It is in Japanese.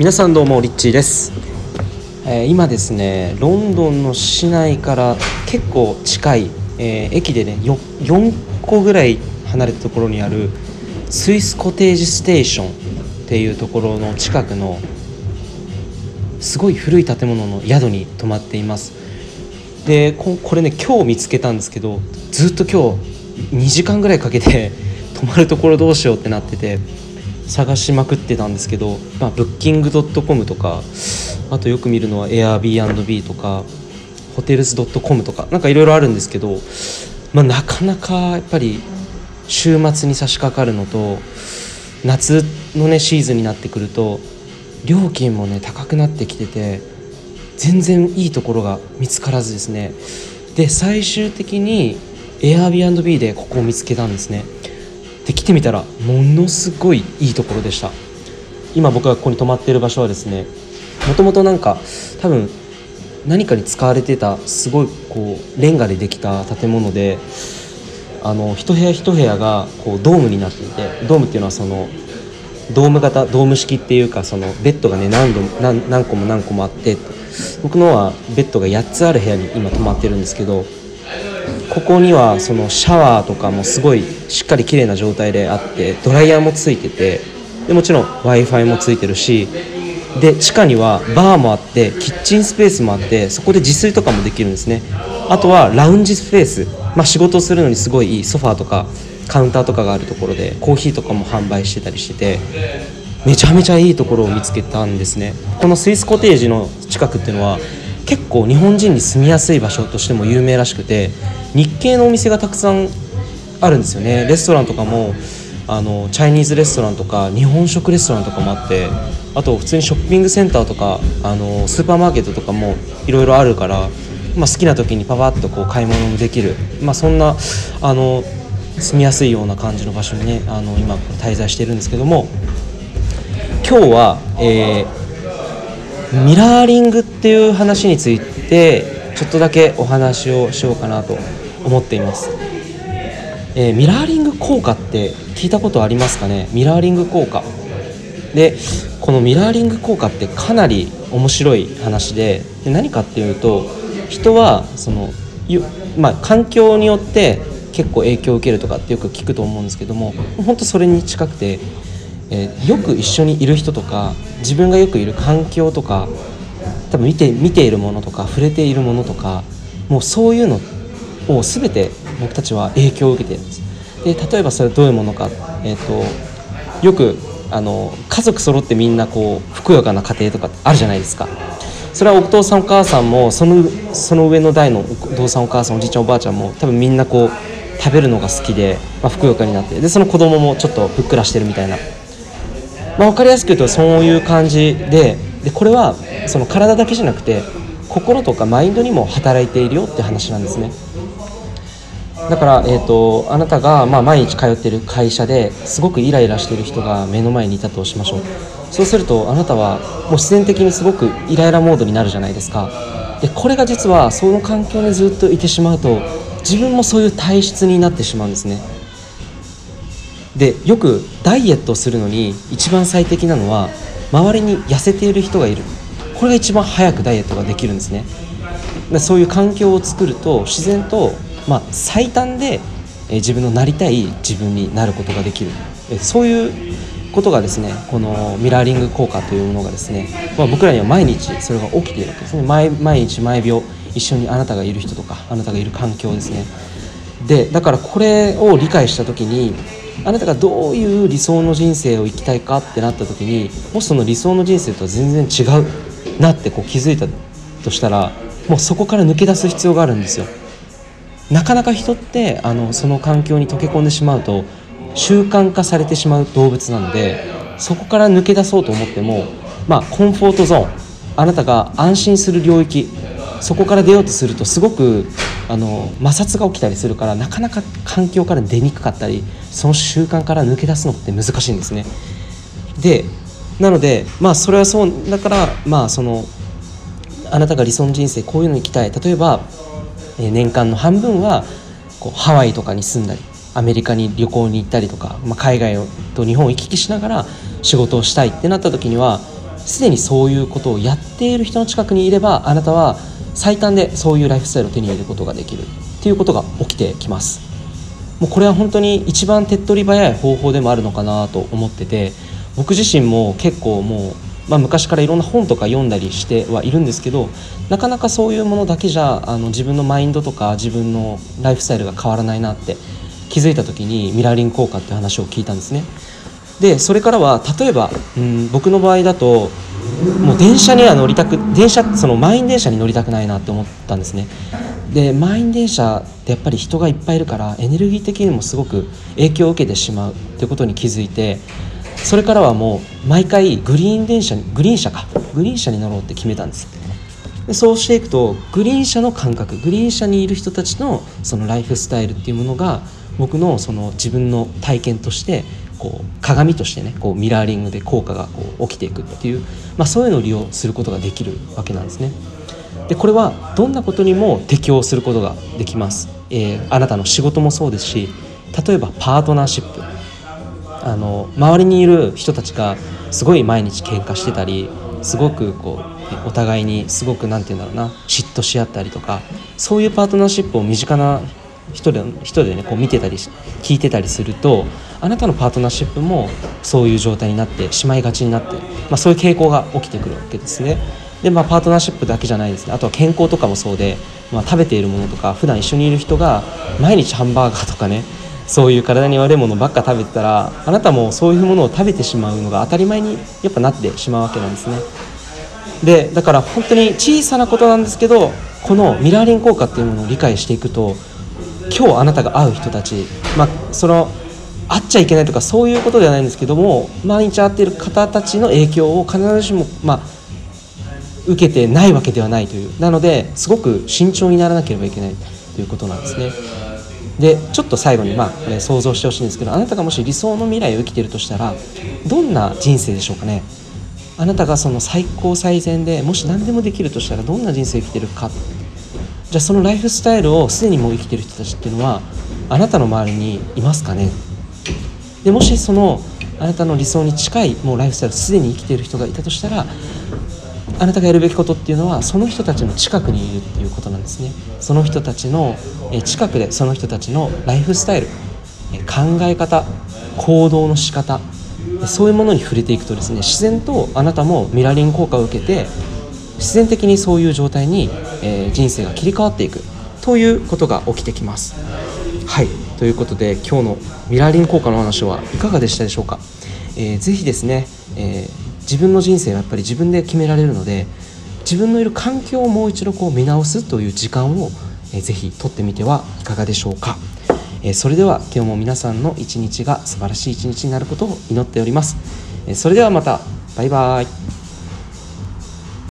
皆さんどうもリッチーです、えー今ですねロンドンの市内から結構近い、えー駅でねよ4個ぐらい離れたところにあるスイスコテージステーションっていうところの近くのすごい古い建物の宿に泊まっています。でここれね今日見つけたんですけどずっと今日2時間ぐらいかけて泊まるところどうしようってなってて探しまくってたんですけど、まあ、ブッキングドットコムとかあとよく見るのは Airbnb とかホテルズドットコムとかなんかいろいろあるんですけど、まあ、なかなかやっぱり週末に差し掛かるのと夏のねシーズンになってくると料金もね高くなってきてて全然いいところが見つからずですね。で最終的に Airbnb でここを見つけたんですね。来てみたらものすごいいいところでした。今僕がここに泊まっている場所はですねもともとなんか多分何かに使われてたすごいこうレンガでできた建物であの一部屋一部屋がこうドームになっていてドームっていうのはそのドーム型ドーム式っていうかそのベッドがね何度何何個も何個もあって僕のはベッドが8つある部屋に今泊まってるんですけどここにはそのシャワーとかもすごいしっかり綺麗な状態であってドライヤーもついててでもちろん w i f i もついてるしで地下にはバーもあってキッチンスペースもあってそこで自炊とかもできるんですね。あとはラウンジスペース、まあ、仕事をするのにすごいいいソファーとかカウンターとかがあるところでコーヒーとかも販売してたりしててめちゃめちゃいいところを見つけたんですね。このスイスコテージの近くっていうのは結構日本人に住みやすい場所としても有名らしくて日系のお店がたくさんあるんですよね。レストランとかもあのチャイニーズレストランとか日本食レストランとかもあってあと普通にショッピングセンターとかあのスーパーマーケットとかもいろいろあるから、まあ、好きな時にパパッとこう買い物もできる、まあ、そんなあの住みやすいような感じの場所にねあの今滞在してるんですけども今日は、えーミラーリングっていう話についてちょっとだけお話をしようかなと思っています、えーミラーリング効果って聞いたことありますかね？ミラーリング効果。でこのミラーリング効果ってかなり面白い話でで何かっていうと人はそのまあ、環境によって結構影響を受けるとかってよく聞くと思うんですけども本当それに近くてえーよく一緒にいる人とか自分がよくいる環境とか多分見て見ているものとか触れているものとかもうそういうのを全て僕たちは影響を受けているんです。で例えばそれどういうものか、えー、とよくあの家族揃ってみんなこうふくよかな家庭とかあるじゃないですか。それはお父さんお母さんもそのその上の代のお父さんお母さんおじいちゃんおばあちゃんも多分みんなこう食べるのが好きで、まあ、ふくよかになってでその子供もちょっとふっくらしてるみたいなまあ、分かりやすく言うとそういう感じででこれはその体だけじゃなくて心とかマインドにも働いているよって話なんですね。だから、えー、とあなたが、まあ、毎日通ってる会社ですごくイライラしてる人が目の前にいたとしましょう。そうするとあなたはもう自然的にすごくイライラモードになるじゃないですか。でこれが実はその環境にずっといてしまうと自分もそういう体質になってしまうんですね。でよくダイエットするのに一番最適なのは周りに痩せている人がいる。これが一番早くダイエットができるんですね。そういう環境を作ると自然と、まあ、最短で自分のなりたい自分になることができる。そういうことがですねこのミラーリング効果というものがですね、まあ、僕らには毎日それが起きているわけですね。毎毎日毎秒一緒にあなたがいる人とかあなたがいる環境ですね。でだからこれを理解した時にあなたがどういう理想の人生を生きたいかってなった時にもしその理想の人生とは全然違うなってこう気づいたとしたらもうそこから抜け出す必要があるんですよ。なかなか人ってあのその環境に溶け込んでしまうと習慣化されてしまう動物なのでそこから抜け出そうと思ってもまあコンフォートゾーンあなたが安心する領域そこから出ようとするとすごくあの摩擦が起きたりするからなかなか環境から出にくかったりその習慣から抜け出すのって難しいんですね。でなのでまあそれはそうだからまあそのあなたが理想の人生こういうのに行きたい例えば、え年間の半分はこうハワイとかに住んだりアメリカに旅行に行ったりとか、まあ、海外と日本を行き来しながら仕事をしたいってなった時にはすでにそういうことをやっている人の近くにいればあなたは最短でそういうライフスタイルを手に入れることができるっていうことが起きてきます。もうこれは本当に一番手っ取り早い方法でもあるのかなと思ってて僕自身も結構もう、まあ、昔からいろんな本とか読んだりしてはいるんですけどなかなかそういうものだけじゃあの自分のマインドとか自分のライフスタイルが変わらないなって気づいた時にミラーリング効果って話を聞いたんですね。でそれからは例えば、うん、僕の場合だともう電車には乗りたく電車その満員電車に乗りたくないなって思ったんですね。で満員電車ってやっぱり人がいっぱいいるからエネルギー的にもすごく影響を受けてしまうってことに気づいてそれからはもう毎回グリーン電車にグリーン車か。グリーン車に乗ろうって決めたんです。でそうしていくとグリーン車の感覚グリーン車にいる人たちのそのライフスタイルっていうものが僕のその自分の体験としてこう鏡としてねこうミラーリングで効果がこう起きていくっていう、まあ、そういうのを利用することができるわけなんですね。でこれはどんなことにも適用することができます、えー、あなたの仕事もそうですし例えばパートナーシップあの周りにいる人たちがすごい毎日喧嘩してたりすごくこうお互いにすごく何て言うんだろうな嫉妬し合ったりとかそういうパートナーシップを身近な人で人でねこう見てたり聞いてたりするとあなたのパートナーシップもそういう状態になってしまいがちになって、まあ、そういう傾向が起きてくるわけですね。でまあ、パートナーシップだけじゃないですねあとは健康とかもそうで、まあ、食べているものとか普段一緒にいる人が毎日ハンバーガーとかねそういう体に悪いものばっか食べてたらあなたもそういうものを食べてしまうのが当たり前にやっぱなってしまうわけなんですねでだから本当に小さなことなんですけどこのミラーリング効果っていうものを理解していくと今日あなたが会う人たち、まあ、その会っちゃいけないとかそういうことではないんですけども毎日会っている方たちの影響を必ずしも、まあ、受けてないわけではないという。なのですごく慎重にならなければいけないということなんですね。でちょっと最後に、まあ、これ想像してほしいんですけどあなたがもし理想の未来を生きてるとしたらどんな人生でしょうかね。あなたがその最高最善でもし何でもできるとしたらどんな人生生きてるか。じゃあそのライフスタイルをすでにもう生きてる人たちっていうのはあなたの周りにいますかね？でもしそのあなたの理想に近いもうライフスタイルすでに生きている人がいたとしたらあなたがやるべきことっていうのはその人たちの近くにいるっていうことなんですね。その人たちの近くでその人たちのライフスタイル考え方行動の仕方そういうものに触れていくとですね自然とあなたもミラーリング効果を受けて自然的にそういう状態に、え人生が切り替わっていく。ということが起きてきます。はい。ということで今日のミラーリング効果の話はいかがでしたでしょうか、えー、ぜひですね、えー自分の人生はやっぱり自分で決められるので自分のいる環境をもう一度こう見直すという時間を、えー、ぜひ取ってみてはいかがでしょうか、えー、それでは今日も皆さんの一日が素晴らしい一日になることを祈っております、え、それではまた。バイバイ。